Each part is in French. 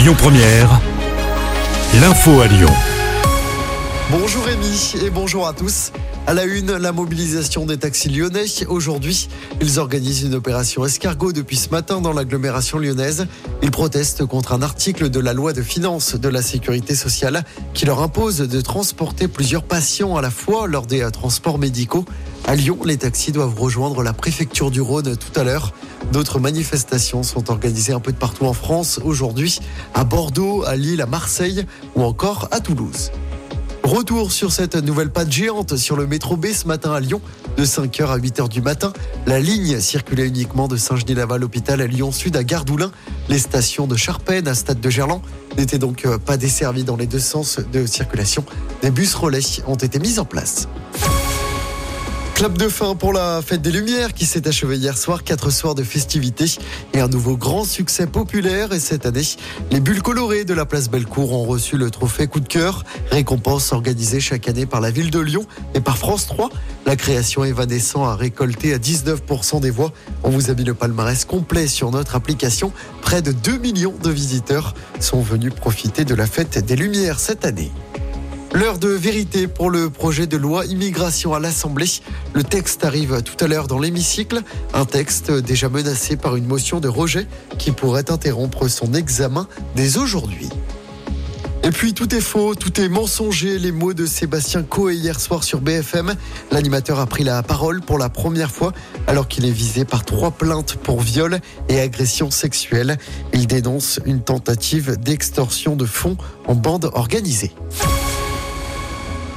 Lyon Première, l'info à Lyon. Bonjour Rémi et bonjour à tous. À la une, la mobilisation des taxis lyonnais. Aujourd'hui, ils organisent une opération escargot depuis ce matin dans l'agglomération lyonnaise. Ils protestent contre un article de la loi de finances de la sécurité sociale qui leur impose de transporter plusieurs patients à la fois lors des transports médicaux. À Lyon, les taxis doivent rejoindre la préfecture du Rhône tout à l'heure. D'autres manifestations sont organisées un peu de partout en France aujourd'hui, à Bordeaux, à Lille, à Marseille ou encore à Toulouse. Retour sur cette nouvelle patte géante sur le métro B ce matin à Lyon, de 5h à 8h du matin. La ligne circulait uniquement de Saint-Genis-Laval Hôpital à Lyon Sud à Gardoulin. Les stations de Charpennes à Stade de Gerland n'étaient donc pas desservies dans les deux sens de circulation. Des bus relais ont été mis en place. Clap de fin pour la fête des Lumières qui s'est achevée hier soir. Quatre soirs de festivités et un nouveau grand succès populaire. Et cette année, les bulles colorées de la place Bellecour ont reçu le trophée coup de cœur, récompense organisée chaque année par la ville de Lyon et par France 3. La création Evanescent a récolté à 19% des voix. On vous a mis le palmarès complet sur notre application. Près de 2 millions de visiteurs sont venus profiter de la fête des Lumières cette année. L'heure de vérité pour le projet de loi immigration à l'Assemblée. Le texte arrive tout à l'heure dans l'hémicycle, un texte déjà menacé par une motion de rejet qui pourrait interrompre son examen dès aujourd'hui. Et puis tout est faux, tout est mensonger, les mots de Sébastien Coe hier soir sur BFM. L'animateur a pris la parole pour la première fois alors qu'il est visé par trois plaintes pour viol et agression sexuelle. Il dénonce une tentative d'extorsion de fonds en bande organisée.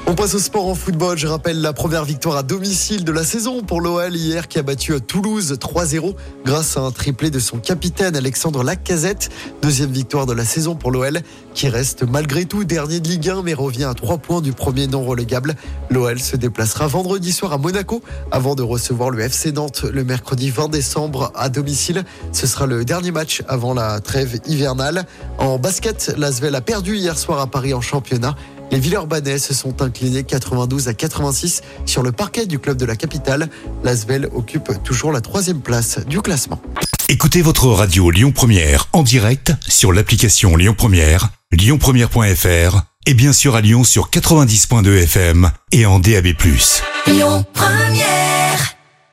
On passe au sport en football. Je rappelle la première victoire à domicile de la saison pour l'OL hier qui a battu Toulouse 3-0 grâce à un triplé de son capitaine Alexandre Lacazette. Deuxième victoire de la saison pour l'OL qui reste malgré tout dernier de Ligue 1 mais revient à 3 points du premier non relégable. L'OL se déplacera vendredi soir à Monaco avant de recevoir le FC Nantes le mercredi 20 décembre à domicile. Ce sera le dernier match avant la trêve hivernale. En basket, l'Asvel a perdu hier soir à Paris en championnat. Les Villeurbanais se sont inclinés 92 à 86 sur le parquet du club de la capitale. L'Asvel occupe toujours la troisième place du classement. Écoutez votre radio Lyon Première en direct sur l'application Lyon Première, lyonpremière.fr et bien sûr à Lyon sur 90.2 FM et en DAB+. Lyon Première